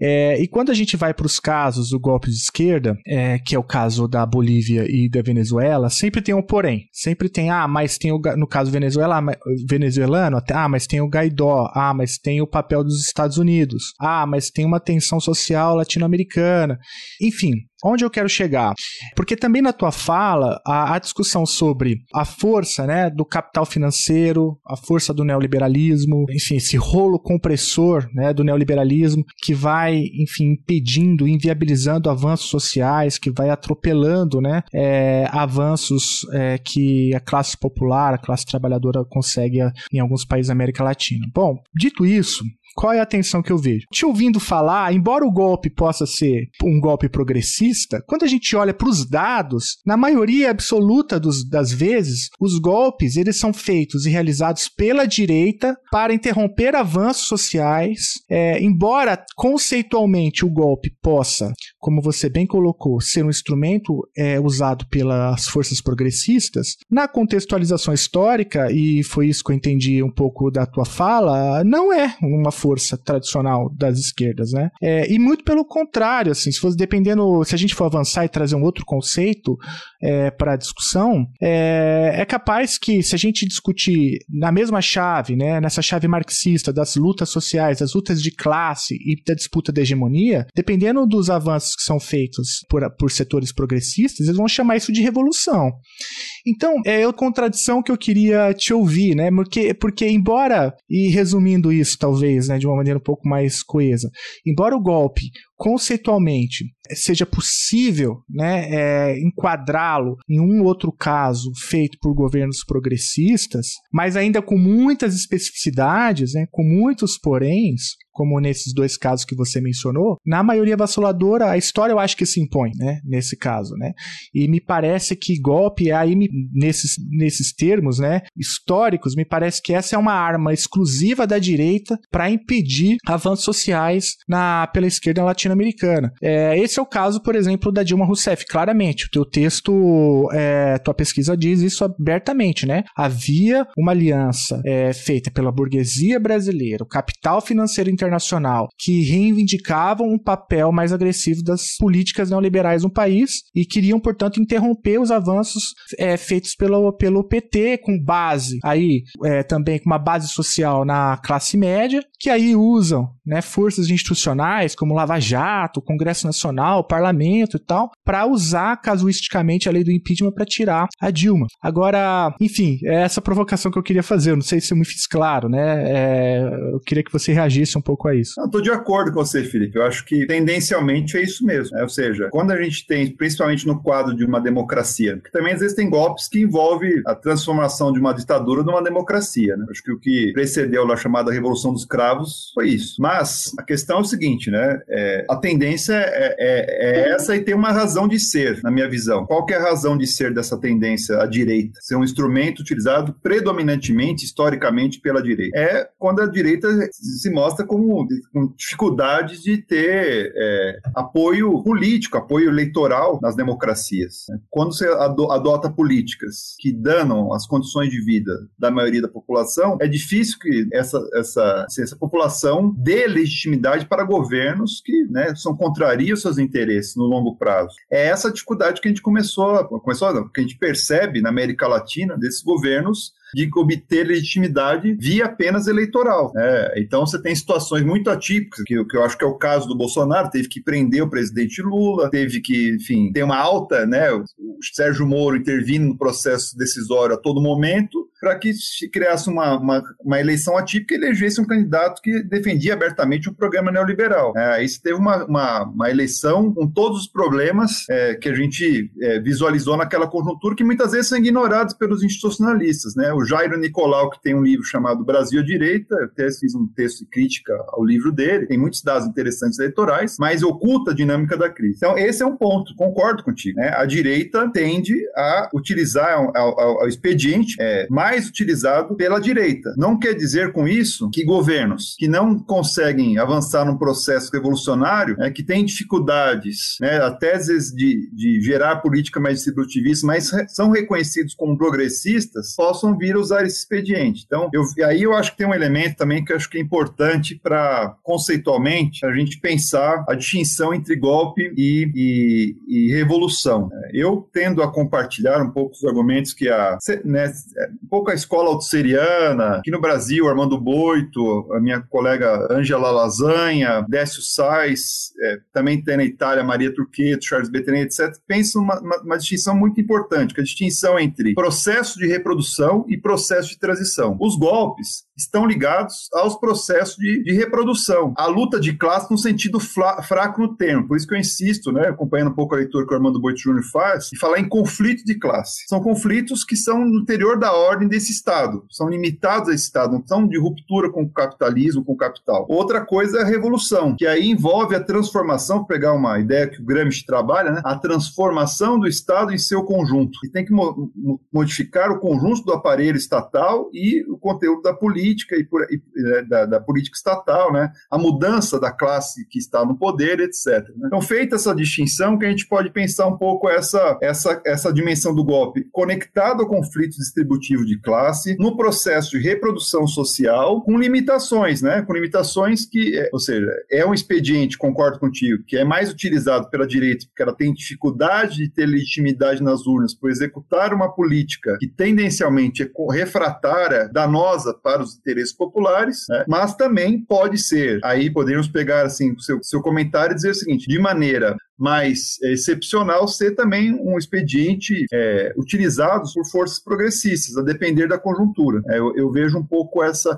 S1: É, e quando a gente vai para os casos do golpe de esquerda, é, que é o caso da Bolívia e da Venezuela, sempre tem um porém. Sempre tem, ah, mas tem o, no caso Venezuela, venezuelano, ah, mas tem o Gaidó, ah, mas tem o papel dos Estados Unidos, ah, mas tem uma tensão social latino-americana. Enfim, Onde eu quero chegar? Porque também na tua fala, a, a, discussão sobre a força né, do capital financeiro, a força do neoliberalismo, enfim, esse rolo compressor né, do neoliberalismo que vai, enfim, impedindo, inviabilizando avanços sociais, que vai atropelando né, é, avanços é, que a classe popular, a classe trabalhadora consegue em alguns países da América Latina. Bom, dito isso, qual é a tensão que eu vejo? Te ouvindo falar, embora o golpe possa ser um golpe progressista, quando a gente olha para os dados, na maioria absoluta dos, das vezes, os golpes eles são feitos e realizados pela direita para interromper avanços sociais. É, embora conceitualmente o golpe possa, como você bem colocou, ser um instrumento é, usado pelas forças progressistas, na contextualização histórica, e foi isso que eu entendi um pouco da tua fala, não é uma força força tradicional das esquerdas, né? É, e muito pelo contrário, assim, se fosse dependendo, se a gente for avançar e trazer um outro conceito é, para discussão, é, é capaz que se a gente discutir na mesma chave, né, nessa chave marxista das lutas sociais, das lutas de classe e da disputa da hegemonia, dependendo dos avanços que são feitos por, por setores progressistas, eles vão chamar isso de revolução. Então, é a contradição que eu queria te ouvir, né? Porque, porque embora, e resumindo isso talvez, né, de uma maneira um pouco mais coesa, embora o golpe conceitualmente seja possível né, é, enquadrá-lo em um outro caso feito por governos progressistas, mas ainda com muitas especificidades, né, com muitos poréns, como nesses dois casos que você mencionou, na maioria vaciladora, a história eu acho que se impõe, né, nesse caso, né, e me parece que golpe, aí nesses, nesses termos, né, históricos, me parece que essa é uma arma exclusiva da direita para impedir avanços sociais na, pela esquerda latino-americana. É, esse é o caso, por exemplo, da Dilma Rousseff, claramente, o teu texto, é, tua pesquisa diz isso abertamente, né, havia uma aliança é, feita pela burguesia brasileira, o capital financeiro internacional internacional que reivindicavam um papel mais agressivo das políticas neoliberais no país e queriam, portanto, interromper os avanços é, feitos pelo, pelo PT com base aí é, também com uma base social na classe média, que aí usam né, forças institucionais como Lava Jato, Congresso Nacional, Parlamento e tal, para usar casuisticamente a lei do impeachment para tirar a Dilma. Agora, enfim, é essa provocação que eu queria fazer. Eu não sei se eu me fiz claro, né? É, eu queria que você reagisse um pouco pouco a isso.
S5: Estou de acordo com você, Felipe. Eu acho que tendencialmente é isso mesmo. Né? Ou seja, quando a gente tem, principalmente no quadro de uma democracia, porque também às vezes tem golpes que envolvem a transformação de uma ditadura numa democracia. Né? Acho que o que precedeu a chamada Revolução dos Cravos foi isso. Mas a questão é o seguinte, né? É, a tendência é, é, é, essa e tem uma razão de ser, na minha visão. Qual que é a razão de ser dessa tendência à direita? Ser um instrumento utilizado predominantemente, historicamente, pela direita. É quando a direita se mostra como com, dificuldades de ter é, apoio político, apoio eleitoral nas democracias. Né? Quando você adota políticas que danam as condições de vida da maioria da população, é difícil que essa, essa, assim, essa população dê legitimidade para governos que né, são contrariam seus interesses no longo prazo. É essa dificuldade que a gente começou, começou que a gente percebe na América Latina desses governos de obter legitimidade via apenas eleitoral. Né? Então você tem situações muito atípicas, que, que eu acho que é o caso do Bolsonaro, teve que prender o presidente Lula, teve que, enfim, ter uma alta, né? O Sérgio Moro intervindo no processo decisório a todo momento, para que se criasse uma, uma, uma, eleição atípica e elegesse um candidato que defendia abertamente o um programa neoliberal. É, se teve uma, uma, uma, eleição com todos os problemas é, que a gente é, visualizou naquela conjuntura, que muitas vezes são ignorados pelos institucionalistas. Né? O Jairo Nicolau, que tem um livro chamado Brasil à Direita, eu até fiz um texto de crítica ao livro dele, tem muitos dados interessantes eleitorais, mas oculta a dinâmica da crise. Então, esse é um ponto, concordo contigo. Né? A direita tende a utilizar o expediente é, mais mais utilizado pela direita. Não quer dizer com isso que governos que não conseguem avançar num processo revolucionário, né, que têm dificuldades, né, até vezes de, de gerar política mais distributivista, mas são reconhecidos como progressistas, possam vir a usar esse expediente. Então, eu, aí eu acho que tem um elemento também que eu acho que é importante para, conceitualmente, a gente pensar a distinção entre golpe e, e, e revolução. Eu tendo a compartilhar um pouco os argumentos que a, né, um pouco a escola altusseriana, aqui no Brasil, Armando Boito, a minha colega Angela Lasanha, Décio Sais, é, também tem na Itália Maria Turqueto, Charles Bettenet, etc., pensam uma, uma, uma, distinção muito importante, que é a distinção entre processo de reprodução e processo de transição. Os golpes estão ligados aos processos de, de reprodução, a luta de classe no sentido fraco no termo, por isso que eu insisto, né, acompanhando um pouco a leitura que o Armando Boito Júnior faz, e falar em conflito de classe. São conflitos que são no interior da ordem desse Estado, são limitados a esse Estado, não são de ruptura com o capitalismo, com o capital. Outra coisa é a revolução, que aí envolve a transformação, pegar uma ideia que o Gramsci trabalha, né, a transformação do Estado em seu conjunto. E tem que mo modificar o conjunto do aparelho estatal e o conteúdo da política e, por, e né, da, da, política estatal, né, a mudança da classe que está no poder, etc. Né. Então, feita essa distinção, que a gente pode pensar um pouco essa, essa, essa dimensão do golpe conectado ao conflito distributivo de classe, no processo de reprodução social, com limitações, né? Com limitações que, é, ou seja, é um expediente, concordo contigo, que é mais utilizado pela direita, porque ela tem dificuldade de ter legitimidade nas urnas por executar uma política que tendencialmente é refratária, danosa para os interesses populares, né? mas também pode ser, aí podemos pegar assim o seu, seu comentário e dizer o seguinte, de maneira mais é, excepcional ser também um expediente é, utilizado por forças progressistas, a depender da conjuntura. É, eu, eu, vejo um pouco essa.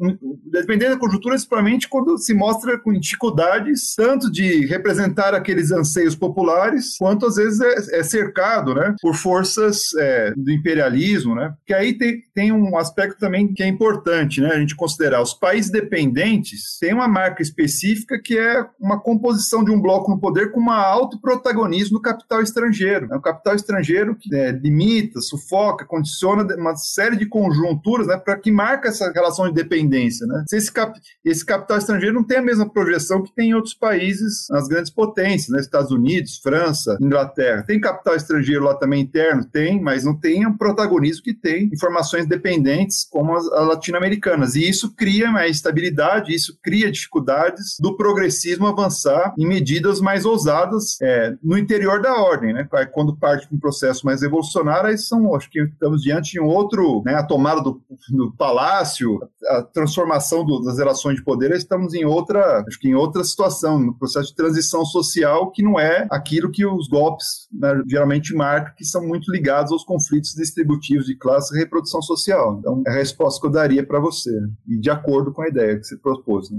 S5: Dependendo da conjuntura, principalmente quando se mostra com dificuldades, tanto de representar aqueles anseios populares, quanto às vezes é, é cercado né, por forças é, do imperialismo, né? Que aí tem, tem um aspecto também que é importante, né? A gente considerar os países dependentes têm uma marca específica que é uma composição de um bloco no poder com uma alto protagonismo do capital estrangeiro. É um capital estrangeiro que é, limita, sufoca, condiciona uma série de conjunturas né, para que marca essa relação de dependência. Né? Se esse, cap esse capital estrangeiro não tem a mesma projeção que tem em outros países, nas grandes potências, né? Estados Unidos, França, Inglaterra. Tem capital estrangeiro lá também interno? Tem, mas não tem o protagonismo que tem informações dependentes como as, as latino-americanas. E isso cria mais estabilidade, isso cria dificuldades do progressismo avançar em medidas mais ousadas é, no interior da ordem, né? Quando parte para um processo mais revolucionário, aí são, acho que estamos diante de um outro, né? A tomada do, do palácio, a transformação do, das relações de poder, estamos em outra, acho que em outra situação, no processo de transição social que não é aquilo que os golpes né, geralmente marcam, que são muito ligados aos conflitos distributivos de classe e reprodução social. Então, é a resposta que eu daria para você, e de acordo com a ideia que você propôs. Né?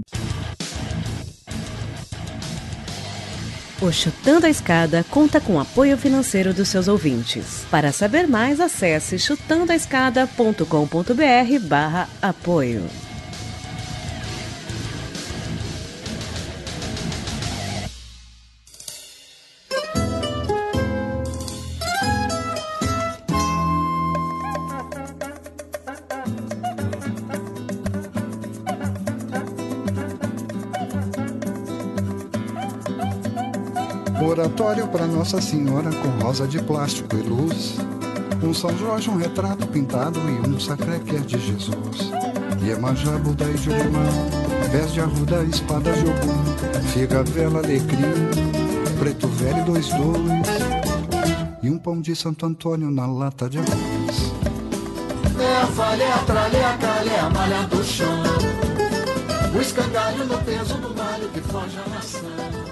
S6: O Chutando a Escada conta com apoio financeiro dos seus ouvintes. Para saber mais, acesse chutandoaescada.com.br barra apoio.
S4: Oratório para Nossa Senhora com rosa de plástico e luz. Um São Jorge, um retrato pintado e um sacré que é de Jesus. Iemanjá, Buda e Julimã, pés de arruda, espada de Ogum, figa, vela, alecrim, preto velho, dois, dois. E um pão de Santo Antônio na lata de arroz.
S7: É a falha, é tralha, é calha, é malha do chão. O escangalho no peso do malho que foge a maçã.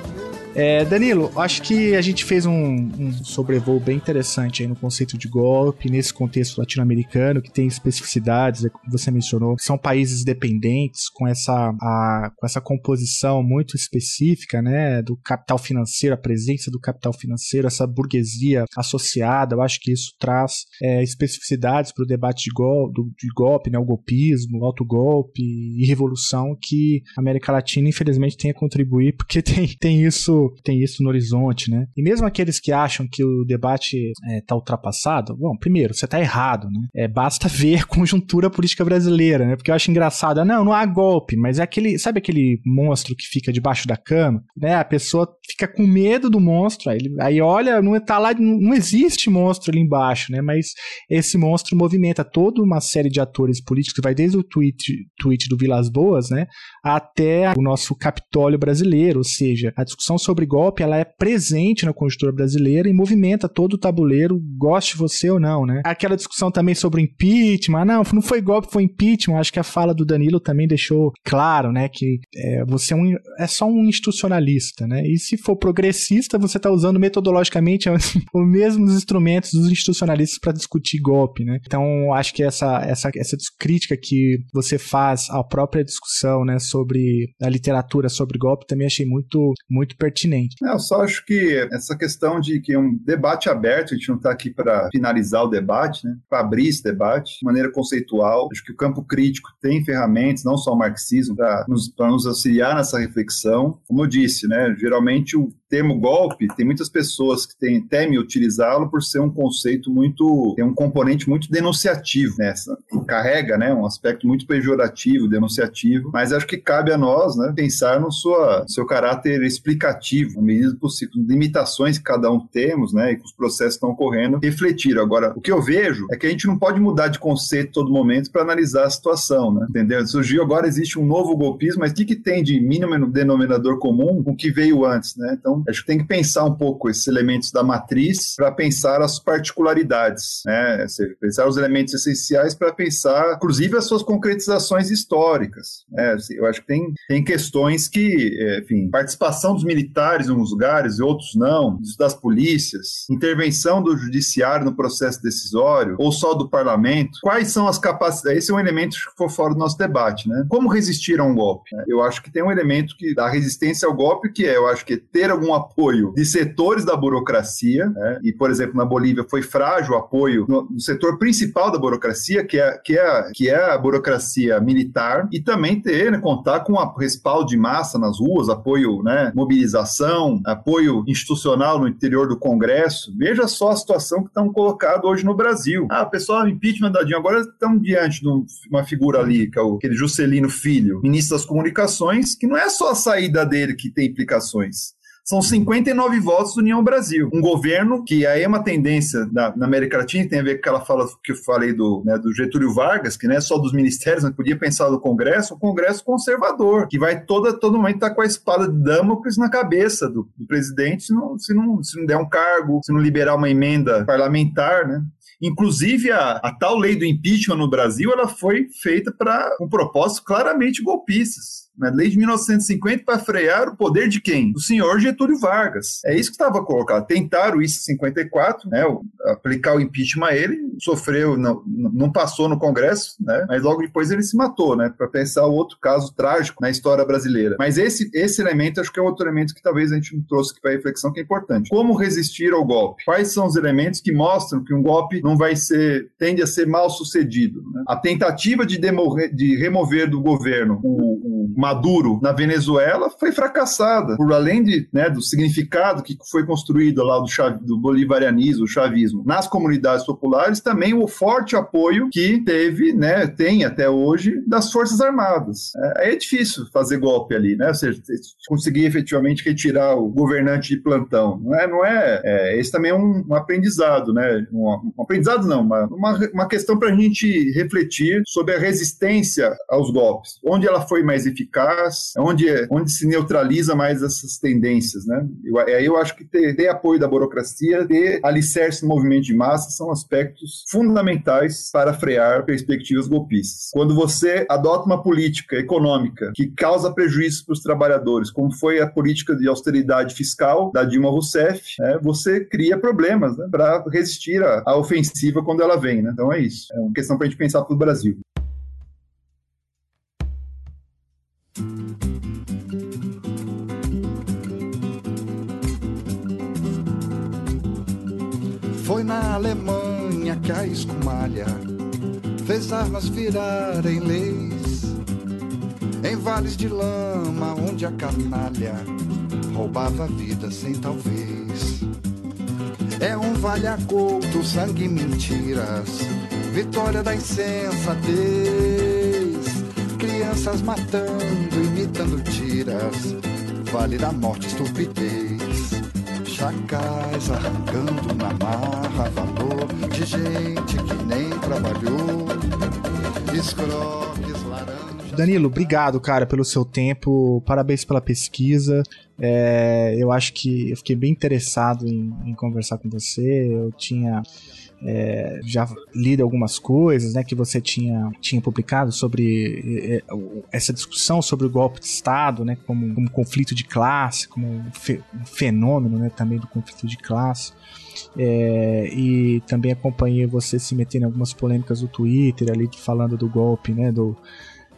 S1: É, Danilo, acho que a gente fez um, um sobrevoo bem interessante no conceito de golpe, nesse contexto latino-americano, que tem especificidades, é como você mencionou, que são países dependentes, com essa, a, com essa composição muito específica, né, do capital financeiro, a presença do capital financeiro, essa burguesia associada, eu acho que isso traz é, especificidades para o debate de, gol, do, de golpe, né, o golpismo, o autogolpe e revolução que a América Latina, infelizmente, tem a contribuir, porque tem, tem isso tem isso no horizonte, né? E mesmo aqueles que acham que o debate está é, ultrapassado, bom, primeiro, você está errado, né? É, basta ver conjuntura política brasileira, né? Porque eu acho engraçado, não, não há golpe, mas é aquele, sabe aquele monstro que fica debaixo da cama, né? A pessoa fica com medo do monstro, aí, aí olha, não tá lá, não existe monstro ali embaixo, né? Mas esse monstro movimenta toda uma série de atores políticos, vai desde o tweet, tweet do Vilas Boas, né? Até o nosso Capitólio brasileiro, ou seja, a discussão sobre golpe, ela é presente na conjuntura brasileira e movimenta todo o tabuleiro, goste você ou não, né? Aquela discussão também sobre impeachment, ah, não, não foi golpe, foi impeachment, acho que a fala do Danilo também deixou claro, né, que é, você é, um, é só um institucionalista, né? E se for progressista, você está usando metodologicamente os mesmos instrumentos dos institucionalistas para discutir golpe, né? Então, acho que essa, essa, essa crítica que você faz à própria discussão, né, sobre a literatura sobre golpe, também achei muito, muito pertinente.
S5: Eu só acho que essa questão de que é um debate aberto, a gente não está aqui para finalizar o debate, né, para abrir esse debate de maneira conceitual. Acho que o campo crítico tem ferramentas, não só o marxismo, para nos, nos auxiliar nessa reflexão. Como eu disse, né, geralmente o termo golpe, tem muitas pessoas que tem, temem utilizá-lo por ser um conceito muito, tem um componente muito denunciativo nessa, carrega, né, um aspecto muito pejorativo, denunciativo, mas acho que cabe a nós, né, pensar no sua, seu caráter explicativo, na medida do possível, limitações que cada um temos, né, e que os processos estão ocorrendo, refletir. Agora, o que eu vejo é que a gente não pode mudar de conceito todo momento para analisar a situação, né, entendeu? Surgiu agora, existe um novo golpismo, mas o que, que tem de mínimo denominador comum com o que veio antes, né? Então, Acho que tem que pensar um pouco esses elementos da matriz para pensar as particularidades, né? Pensar os elementos essenciais para pensar, inclusive, as suas concretizações históricas. Né? Eu acho que tem, tem questões que, é, enfim, participação dos militares em uns lugares e outros não, das polícias, intervenção do judiciário no processo decisório ou só do parlamento. Quais são as capacidades? Esse é um elemento que for fora do nosso debate, né? Como resistir a um golpe? Eu acho que tem um elemento que da resistência ao golpe que é, eu acho que ter algum apoio de setores da burocracia, né? e por exemplo na Bolívia foi frágil o apoio no, no, setor principal da burocracia, que é, que é, que é a burocracia militar, e também ter, né, contar com a respaldo de massa nas ruas, apoio, né, mobilização, apoio institucional no interior do Congresso. Veja só a situação que estão colocado hoje no Brasil. Ah, pessoal, impeachment da Dilma, agora estão diante de uma figura ali, que é o, aquele Juscelino Filho, ministro das Comunicações, que não é só a saída dele que tem implicações. São 59 votos do União Brasil. Um governo que aí é uma tendência na, na América Latina, tem a ver com aquela fala que eu falei do, né, do Getúlio Vargas, que não é só dos ministérios, mas podia pensar no Congresso, o Congresso conservador, que vai toda, todo momento estar tá com a espada de Damocles na cabeça do, do presidente se não, se, não, se não der um cargo, se não liberar uma emenda parlamentar, né? Inclusive, a, a, tal lei do impeachment no Brasil ela foi feita para um propósito claramente golpistas na lei de 1950 para frear o poder de quem? Do senhor Getúlio Vargas. É isso que estava colocado. Tentaram isso em 54, né, aplicar o impeachment a ele, sofreu, não, não passou no Congresso, né, mas logo depois ele se matou, né, para pensar outro caso trágico na história brasileira. Mas esse, esse elemento acho que é outro elemento que talvez a gente não trouxe aqui para reflexão que é importante. Como resistir ao golpe? Quais são os elementos que mostram que um golpe não vai ser, tende a ser mal sucedido? Né? A tentativa de, de remover do governo o, o Maduro na Venezuela foi fracassada, por além de, né, do significado que foi construído lá do, do bolivarianismo, o chavismo, nas comunidades populares, também o forte apoio que teve, né, tem até hoje, das Forças Armadas. É, é difícil fazer golpe ali, né? Ou seja, conseguir efetivamente retirar o governante de plantão. Não é, não é, é esse também é um, um aprendizado, né? Um, um, aprendizado não, uma, uma, uma questão para a gente refletir sobre a resistência aos golpes, onde ela foi mais eficaz eficaz, onde, onde se neutraliza mais essas tendências, né? Eu, aí eu acho que ter, ter apoio da burocracia, ter alicerce no movimento de massa são aspectos fundamentais para frear perspectivas golpistas. Quando você adota uma política econômica que causa prejuízo para os trabalhadores, como foi a política de austeridade fiscal da Dilma Rousseff, né, você cria problemas né, para resistir à, à, ofensiva quando ela vem. Né? Então é isso. É uma questão para a gente pensar para o Brasil.
S4: Foi na Alemanha que a escumalha fez armas virarem leis. Em vales de lama, onde a canalha roubava a vida sem talvez. É um vale a couto, sangue e mentiras, vitória da insensatez crianças matando, imitando tiras, vale da morte, estupidez. Chacais arrancando na marra valor de gente que nem trabalhou. Escroques.
S1: Danilo, obrigado, cara, pelo seu tempo. Parabéns pela pesquisa. É, eu acho que eu fiquei bem interessado em, em conversar com você. Eu tinha é, já lido algumas coisas né, que você tinha, tinha publicado sobre é, é essa discussão sobre o golpe de Estado né, como, como conflito de classe, como um, fe, um fenômeno né, também do conflito de classe. É, e também acompanhei você se metendo em algumas polêmicas do Twitter ali falando do golpe, né, do,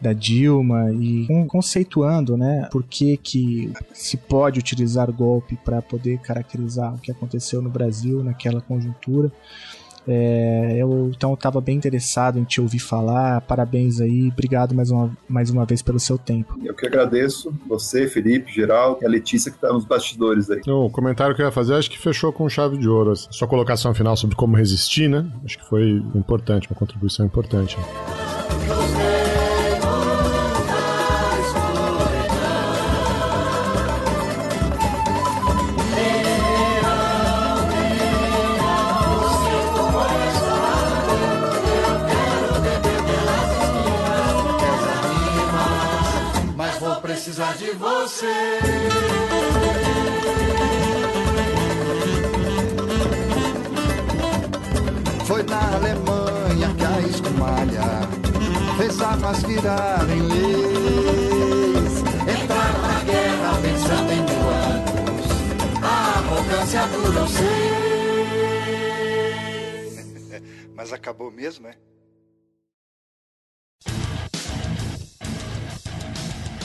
S1: da Dilma e conceituando, né, por que que se pode utilizar golpe para poder caracterizar o que aconteceu no Brasil naquela conjuntura. É, eu então estava bem interessado em te ouvir falar. Parabéns aí, obrigado mais uma, mais uma vez pelo seu tempo.
S5: Eu que agradeço, você, Felipe, Geral e a Letícia que está nos bastidores aí.
S2: O comentário que eu ia fazer, acho que fechou com chave de ouro. Sua colocação final sobre como resistir, né? Acho que foi importante, uma contribuição importante.
S7: precisar
S4: Foi na Alemanha que a escumalha fez armas virarem leis. Entrar na guerra pensando em duanos, a arrogância durou seis.
S8: Mas acabou mesmo, é?